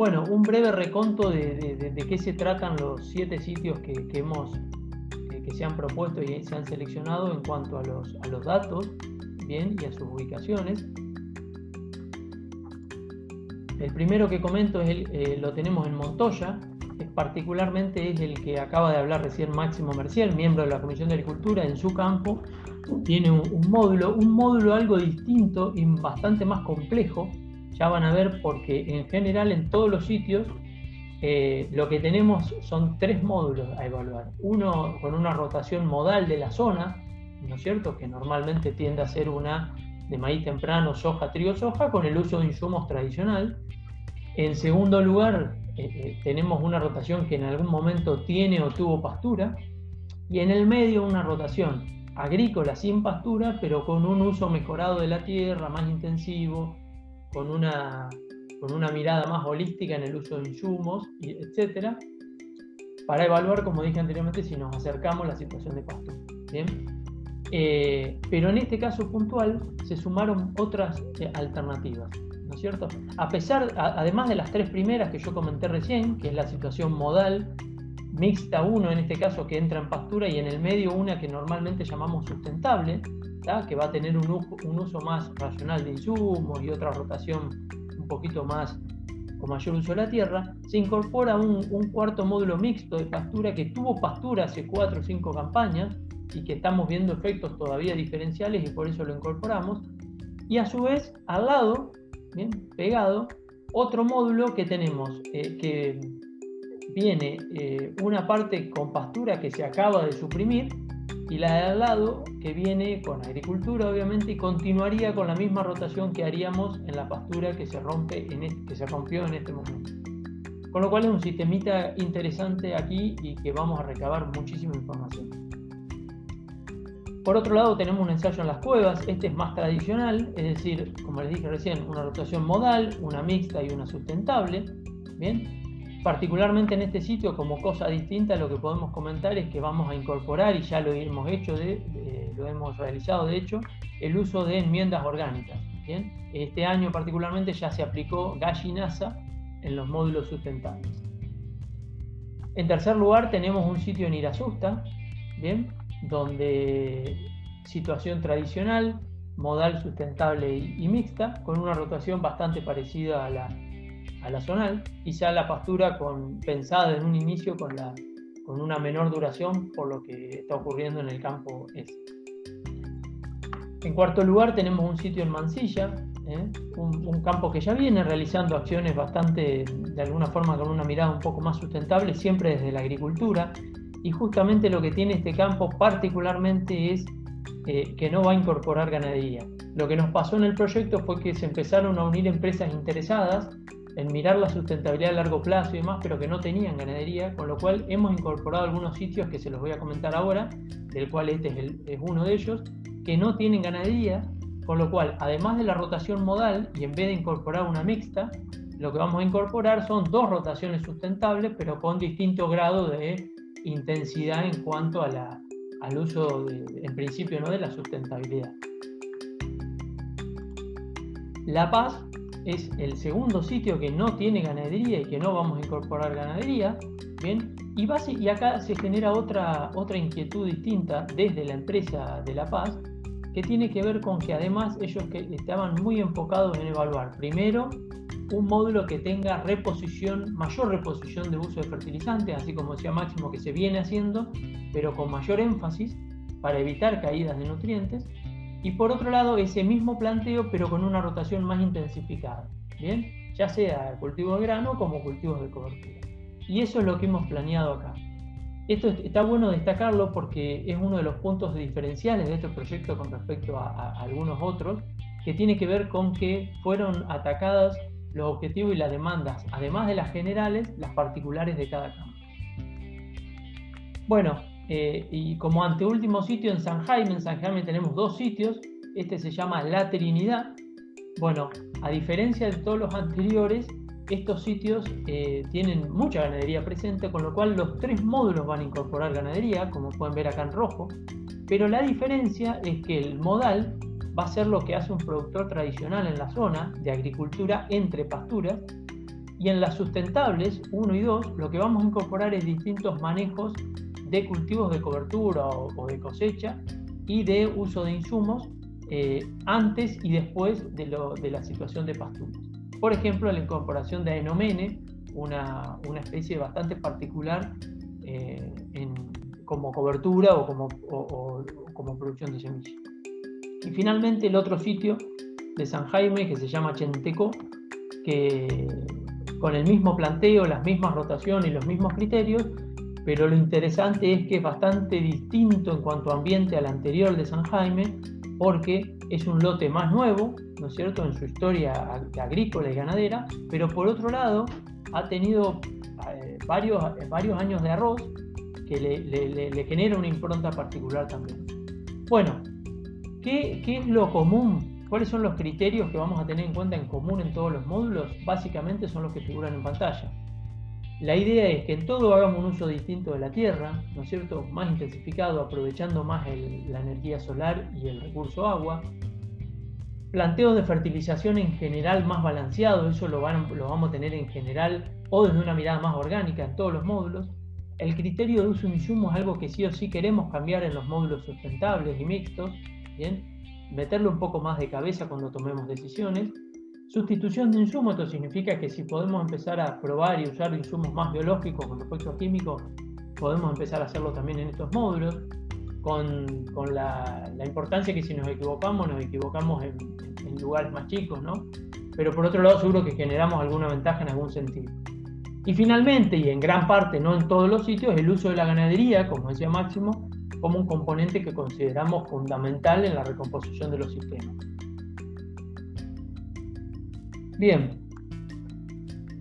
Bueno, un breve reconto de, qué se tratan los siete sitios que, hemos, que se han propuesto y se han seleccionado en cuanto a los, a los datos bien, y a sus ubicaciones. El primero que comento es el, eh, lo tenemos en Montoya, particularmente es el que acaba de hablar recién Máximo Merciel, miembro de la Comisión de Agricultura, en su campo. Tiene un, módulo, un módulo algo distinto y bastante más complejo. Ya van a ver porque en general en todos los sitios eh, lo que tenemos son tres módulos a evaluar. Uno con una rotación modal de la zona, ¿no es cierto? Que normalmente tiende a ser una de maíz temprano, soja, trigo, soja, con el uso de insumos tradicional. En segundo lugar, eh, eh, tenemos una rotación que en algún momento tiene o tuvo pastura. Y en el medio una rotación agrícola sin pastura, pero con un uso mejorado de la tierra, más intensivo, con una, con una mirada más holística en el uso de insumos, etc. Para evaluar, como dije anteriormente, si nos acercamos a la situación de pastura. ¿Bien? Eh, pero en este caso puntual se sumaron otras eh, alternativas, ¿no es cierto? A pesar, además de las tres primeras que yo comenté recién, que es la situación modal, mixta uno en este caso que entra en pastura y en el medio una que normalmente llamamos sustentable, que va a tener un, uso más racional de insumos y otra rotación un poquito más con mayor uso de la tierra, se incorpora un, un cuarto módulo mixto de pastura que tuvo pastura hace cuatro o cinco campañas, y que estamos viendo efectos todavía diferenciales y por eso lo incorporamos. Y a su vez, al lado, bien, pegado, otro módulo que tenemos, eh, que viene eh, una parte con pastura que se acaba de suprimir y la de al lado que viene con agricultura obviamente y continuaría con la misma rotación que haríamos en la pastura que se, rompe en que se rompió en este momento. Con lo cual es un sistemita interesante aquí y que vamos a recabar muchísima información. Por otro lado, tenemos un ensayo en las cuevas. Este es más tradicional, es decir, como les dije recién, una rotación modal, una mixta y una sustentable. Bien, particularmente en este sitio, como cosa distinta, lo que podemos comentar es que vamos a incorporar, y ya lo hemos hecho, de, lo hemos realizado de hecho, el uso de enmiendas orgánicas. Este año particularmente ya se aplicó gallinaza en los módulos sustentables. En tercer lugar, tenemos un sitio en Irasusta, bien, donde situación tradicional, modal sustentable y, mixta, con una rotación bastante parecida a la, a la zonal, quizá la pastura con, pensada en un inicio con, la, con una menor duración por lo que está ocurriendo en el campo S. En cuarto lugar tenemos un sitio en Mansilla, ¿eh? un, un, campo que ya viene realizando acciones bastante, de alguna forma, con una mirada un poco más sustentable, siempre desde la agricultura, y justamente lo que tiene este campo particularmente es eh, que no va a incorporar ganadería. Lo que nos pasó en el proyecto fue que se empezaron a unir empresas interesadas en mirar la sustentabilidad a largo plazo y demás, pero que no tenían ganadería, con lo cual hemos incorporado algunos sitios que se los voy a comentar ahora, del cual este es, uno de ellos, que no tienen ganadería, con lo cual, además de la rotación modal, y en vez de incorporar una mixta, lo que vamos a incorporar son dos rotaciones sustentables, pero con distinto grado de intensidad en cuanto a la, al uso, en principio, ¿no? de la sustentabilidad. La Paz es el segundo sitio que no tiene ganadería y que no vamos a incorporar ganadería. Bien, y, base, y acá se genera otra, otra inquietud distinta desde la empresa de La Paz, que tiene que ver con que además ellos que estaban muy enfocados en evaluar primero un módulo que tenga reposición, mayor reposición de uso de fertilizantes, así como decía Máximo que se viene haciendo, pero con mayor énfasis para evitar caídas de nutrientes. Y por otro lado, ese mismo planteo, pero con una rotación más intensificada, ¿bien? Ya sea cultivo de grano como cultivos de cobertura. Y eso es lo que hemos planeado acá. Esto está bueno destacarlo porque es uno de los puntos diferenciales de este proyecto con respecto a, a algunos otros, que tiene que ver con que fueron atacadas los objetivos y las demandas, además de las generales, las particulares de cada campo. Bueno, eh, y como anteúltimo sitio en San Jaime, en San Jaime tenemos dos sitios, este se llama La Trinidad. Bueno, a diferencia de todos los anteriores, estos sitios eh, tienen mucha ganadería presente, con lo cual los tres módulos van a incorporar ganadería, como pueden ver acá en rojo, pero la diferencia es que el modal va a ser lo que hace un productor tradicional en la zona de agricultura entre pasturas, Y en las sustentables, 1 y 2, lo que vamos a incorporar es distintos manejos de cultivos de cobertura o, de cosecha y de uso de insumos eh, antes y después de, la situación de pasturas. Por ejemplo, la incorporación de aenomene, una, especie bastante particular eh, como cobertura o como, como producción de semillas. Y finalmente el otro sitio de San Jaime que se llama Chenteco, que con el mismo planteo, las mismas rotaciones y los mismos criterios, pero lo interesante es que es bastante distinto en cuanto a ambiente al anterior de San Jaime, porque es un lote más nuevo, ¿no es cierto?, en su historia agrícola y ganadera, pero por otro lado ha tenido eh, varios, varios años de arroz que le, genera una impronta particular también. Bueno, ¿qué, ¿qué es lo común ¿Cuáles son los criterios que vamos a tener en cuenta en común en todos los módulos? Básicamente son los que figuran en pantalla. La idea es que en todo hagamos un uso distinto de la tierra, ¿no es cierto? Más intensificado, aprovechando más la energía solar y el recurso agua. Planteos de fertilización en general más balanceados, eso lo, vamos a tener en general o desde una mirada más orgánica en todos los módulos. El criterio de uso de insumos es algo que sí o sí queremos cambiar en los módulos sustentables y mixtos, ¿bien? meterle un poco más de cabeza cuando tomemos decisiones. Sustitución de insumos, esto significa que si podemos empezar a probar y usar insumos más biológicos con efectos químicos, podemos empezar a hacerlo también en estos módulos, con, la, importancia que si nos equivocamos, nos equivocamos en, en, lugares más chicos, ¿no? Pero por otro lado, seguro que generamos alguna ventaja en algún sentido. Y finalmente, y en gran parte, no en todos los sitios, el uso de la ganadería, como decía Máximo, como un componente que consideramos fundamental en la recomposición de los sistemas. Bien,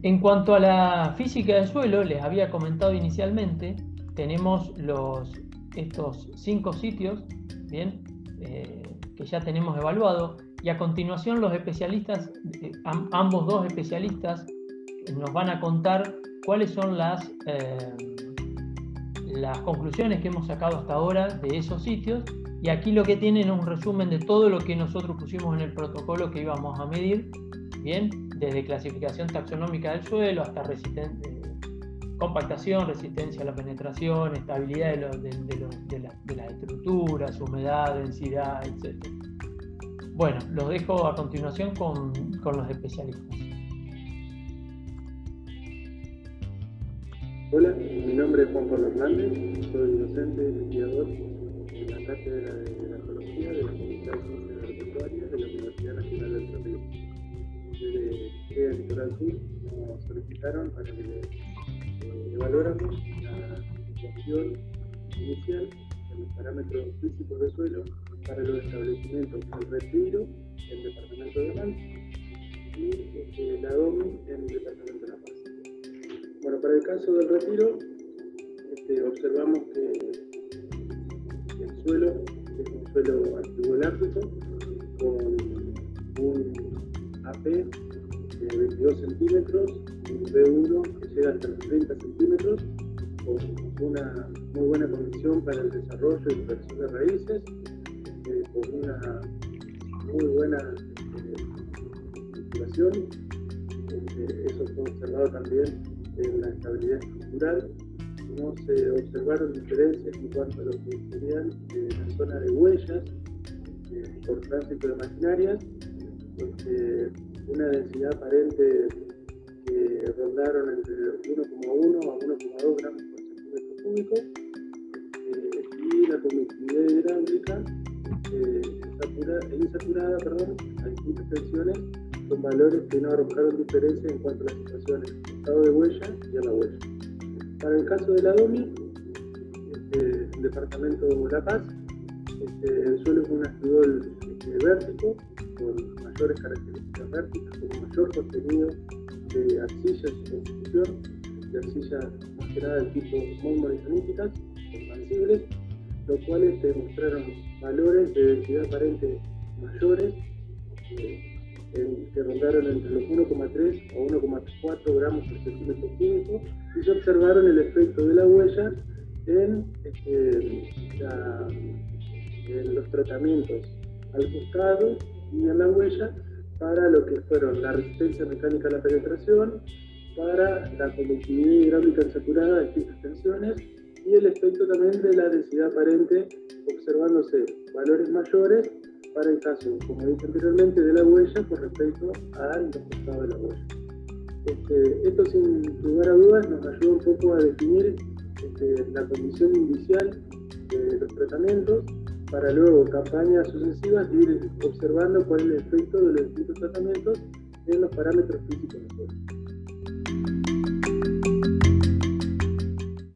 en cuanto a la física del suelo, les había comentado inicialmente, tenemos estos cinco sitios, bien, eh, que ya tenemos evaluado, y a continuación los especialistas, eh, ambos dos especialistas, nos van a contar cuáles son las eh, las conclusiones que hemos sacado hasta ahora de esos sitios y aquí lo que tienen es un resumen de todo lo que nosotros pusimos en el protocolo que íbamos a medir, bien, desde clasificación taxonómica del suelo hasta eh, compactación, resistencia a la penetración, estabilidad de, las estructuras, humedad, densidad, etc. Bueno, los dejo a continuación con, con los especialistas. Hola, mi nombre es Juan Pablo Hernández, soy docente investigador Cátedra de Ecología de la Facultad de Ciencias de la Universidad Nacional del Ríos. Desde el Litoral Sur nos solicitaron para que eh, evaluáramos la situación inicial de los parámetros físicos de suelo para los establecimientos del Retiro, el Departamento de Mal y este, la DOMI en el Departamento de La Paz. Bueno, para el caso del retiro, este, observamos que suelo es un suelo antivolártico con un AP de 22 centímetros, un B1 que llega hasta los 30 centímetros, con una muy buena condición para el desarrollo y protección de raíces, eh, con una muy buena circulación. Eh, este, eso fue observado también en la estabilidad estructural, no se observaron diferencias en cuanto a lo que serían eh, la zona de huellas eh, por tránsito de maquinarias, este, una densidad aparente que rondaron entre 1,1 a 1,2 gramos por centímetro cúbico eh, y la conductividad hidráulica insaturada perdón, a distintas tensiones con valores que no arrojaron diferencia en cuanto a las situaciones, estado de huella y a la huella. Para el caso de la DOMI, este, el departamento de La Paz, este, el suelo es un astudol este, vértico, con mayores características vérticas, con mayor contenido de arcillas y constitución, de arcillas más que nada del tipo monmorizoníticas, expansibles, los cuales demostraron valores de densidad aparente mayores eh, que rondaron entre los 1,3 o 1,4 gramos por centímetro cúbico y se observaron el efecto de la huella en, este, en los tratamientos al costado y en la huella para lo que fueron la resistencia mecánica a la penetración, para la conductividad hidráulica saturada de distintas tensiones y el efecto también de la densidad aparente observándose valores mayores para el caso, como dije anteriormente, de la huella con respecto al resultado de la huella. Este, esto sin lugar a dudas nos ayuda un poco a definir este, la condición inicial de los tratamientos para luego campañas sucesivas ir observando cuál es el efecto de los distintos tratamientos en los parámetros físicos. del